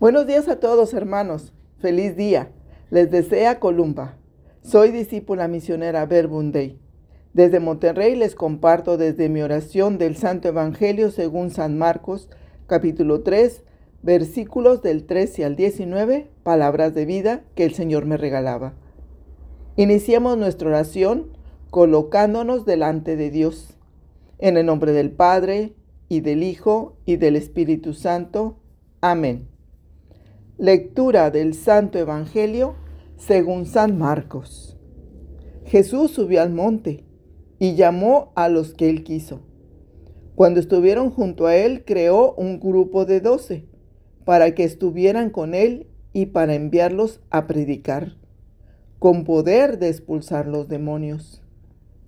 Buenos días a todos hermanos, feliz día. Les desea Columba. Soy discípula misionera Verbunday. Desde Monterrey les comparto desde mi oración del Santo Evangelio según San Marcos, capítulo 3, versículos del 13 al 19, palabras de vida que el Señor me regalaba. Iniciemos nuestra oración colocándonos delante de Dios. En el nombre del Padre, y del Hijo, y del Espíritu Santo. Amén. Lectura del Santo Evangelio según San Marcos. Jesús subió al monte y llamó a los que él quiso. Cuando estuvieron junto a él, creó un grupo de doce para que estuvieran con él y para enviarlos a predicar, con poder de expulsar los demonios.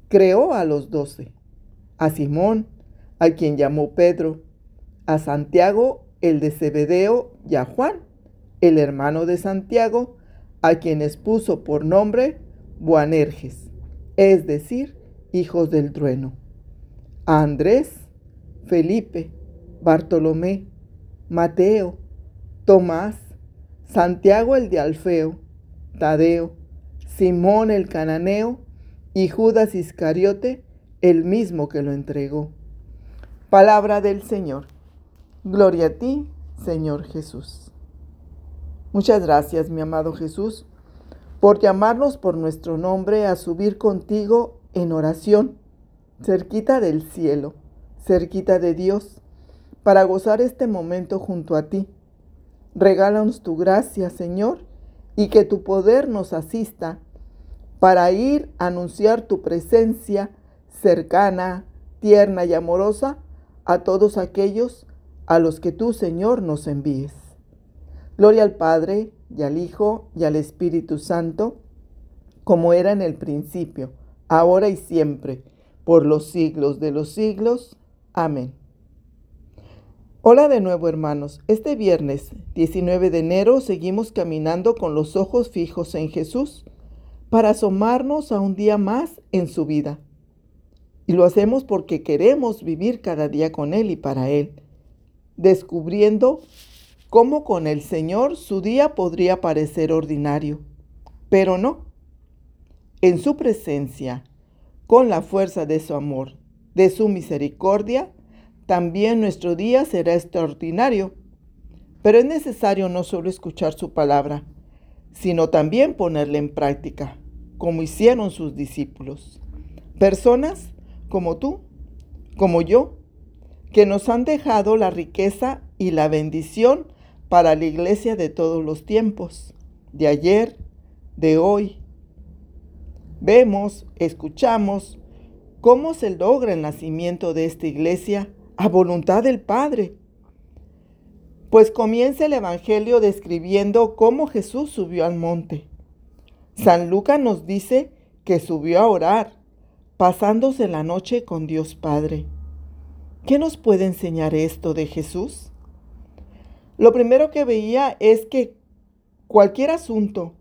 Creó a los doce, a Simón, a quien llamó Pedro, a Santiago, el de Zebedeo, y a Juan, el hermano de Santiago, a quienes puso por nombre Boanerges, es decir, hijos del trueno, a Andrés, Felipe, Bartolomé, Mateo, Tomás, Santiago el de Alfeo, Tadeo, Simón el cananeo y Judas Iscariote, el mismo que lo entregó. Palabra del Señor. Gloria a ti, Señor Jesús. Muchas gracias, mi amado Jesús, por llamarnos por nuestro nombre a subir contigo en oración, cerquita del cielo, cerquita de Dios, para gozar este momento junto a ti. Regálanos tu gracia, Señor, y que tu poder nos asista para ir a anunciar tu presencia cercana, tierna y amorosa a todos aquellos a los que tú, Señor, nos envíes. Gloria al Padre, y al Hijo, y al Espíritu Santo, como era en el principio, ahora y siempre, por los siglos de los siglos. Amén. Hola de nuevo hermanos. Este viernes 19 de enero seguimos caminando con los ojos fijos en Jesús para asomarnos a un día más en su vida. Y lo hacemos porque queremos vivir cada día con Él y para Él, descubriendo cómo con el Señor su día podría parecer ordinario, pero no. En su presencia, con la fuerza de su amor, de su misericordia, también nuestro día será extraordinario. Pero es necesario no solo escuchar su palabra, sino también ponerla en práctica, como hicieron sus discípulos. Personas como tú, como yo, que nos han dejado la riqueza y la bendición para la iglesia de todos los tiempos, de ayer, de hoy. Vemos, escuchamos cómo se logra el nacimiento de esta iglesia a voluntad del Padre. Pues comienza el Evangelio describiendo cómo Jesús subió al monte. San Lucas nos dice que subió a orar pasándose la noche con Dios Padre. ¿Qué nos puede enseñar esto de Jesús? Lo primero que veía es que cualquier asunto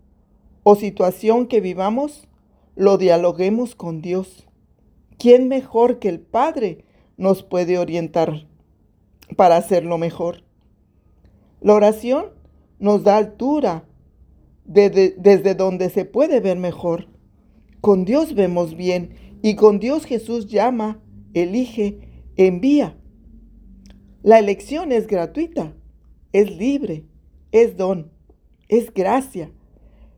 o situación que vivamos, lo dialoguemos con Dios. ¿Quién mejor que el Padre nos puede orientar para hacerlo mejor? La oración nos da altura desde donde se puede ver mejor. Con Dios vemos bien y con Dios Jesús llama, elige, envía. La elección es gratuita, es libre, es don, es gracia.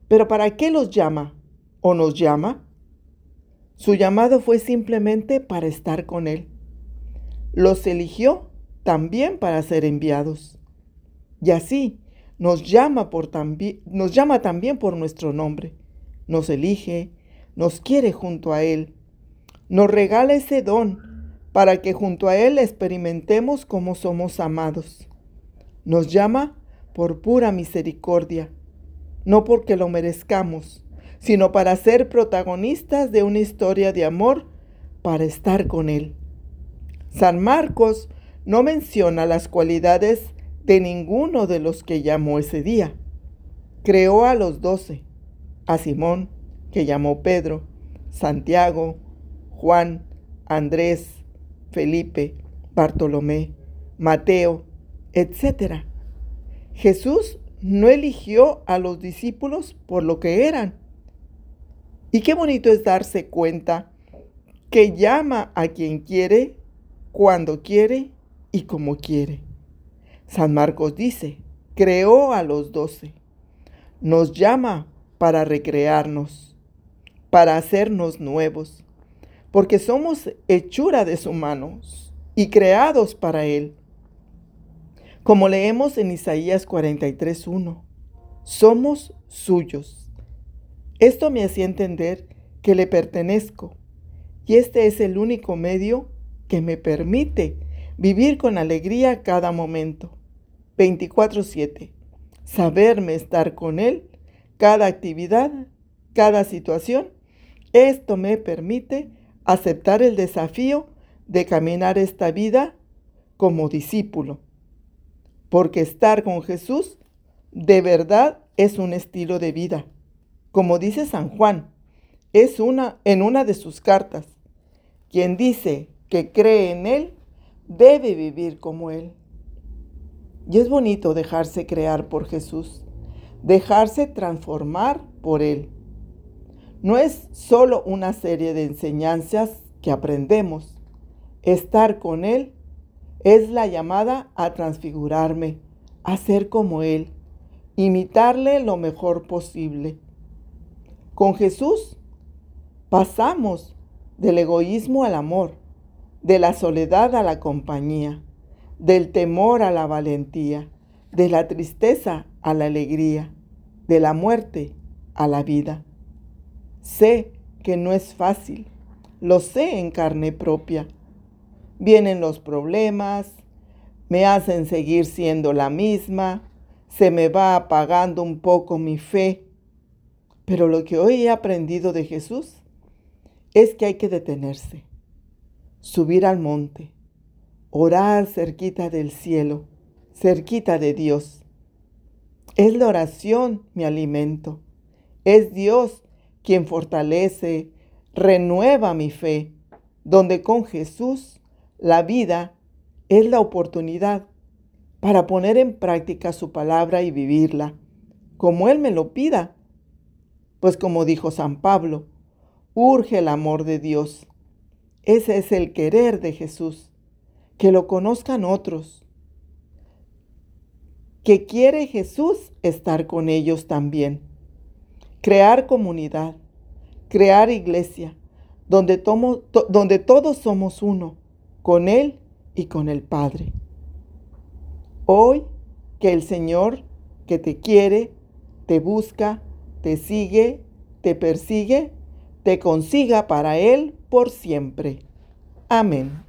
Pero ¿para qué los llama o nos llama? Su llamado fue simplemente para estar con Él. Los eligió también para ser enviados. Y así nos llama, por nos llama también por nuestro nombre. Nos elige, nos quiere junto a Él nos regala ese don para que junto a Él experimentemos cómo somos amados. Nos llama por pura misericordia, no porque lo merezcamos, sino para ser protagonistas de una historia de amor, para estar con Él. San Marcos no menciona las cualidades de ninguno de los que llamó ese día. Creó a los doce, a Simón, que llamó Pedro, Santiago, Juan, Andrés, Felipe, Bartolomé, Mateo, etc. Jesús no eligió a los discípulos por lo que eran. Y qué bonito es darse cuenta que llama a quien quiere, cuando quiere y como quiere. San Marcos dice, creó a los doce. Nos llama para recrearnos, para hacernos nuevos, porque somos hechura de sus manos y creados para Él. Como leemos en Isaías 43.1, somos suyos. Esto me hacía entender que le pertenezco y este es el único medio que me permite vivir con alegría cada momento. 24/7. Saberme estar con Él, cada actividad, cada situación. Esto me permite aceptar el desafío de caminar esta vida como discípulo porque estar con Jesús de verdad es un estilo de vida. Como dice San Juan, es una en una de sus cartas. Quien dice que cree en Él debe vivir como Él. Y es bonito dejarse crear por Jesús, dejarse transformar por Él. No es solo una serie de enseñanzas que aprendemos. Estar con Él es la llamada a transfigurarme, a ser como Él, imitarle lo mejor posible. Con Jesús pasamos del egoísmo al amor, de la soledad a la compañía, del temor a la valentía, de la tristeza a la alegría, de la muerte a la vida. Sé que no es fácil, lo sé en carne propia Vienen los problemas, me hacen seguir siendo la misma, se me va apagando un poco mi fe. Pero lo que hoy he aprendido de Jesús es que hay que detenerse, subir al monte, orar cerquita del cielo, cerquita de Dios. Es la oración mi alimento. Es Dios quien fortalece, renueva mi fe, donde con Jesús la vida es la oportunidad para poner en práctica su palabra y vivirla, como Él me lo pida. Pues como dijo San Pablo, urge el amor de Dios. Ese es el querer de Jesús, que lo conozcan otros, que quiere Jesús estar con ellos también. Crear comunidad, crear iglesia, donde, donde todos somos uno con Él y con el Padre. Hoy que el Señor que te quiere, te busca, te sigue, te persigue, te consiga para Él por siempre. Amén.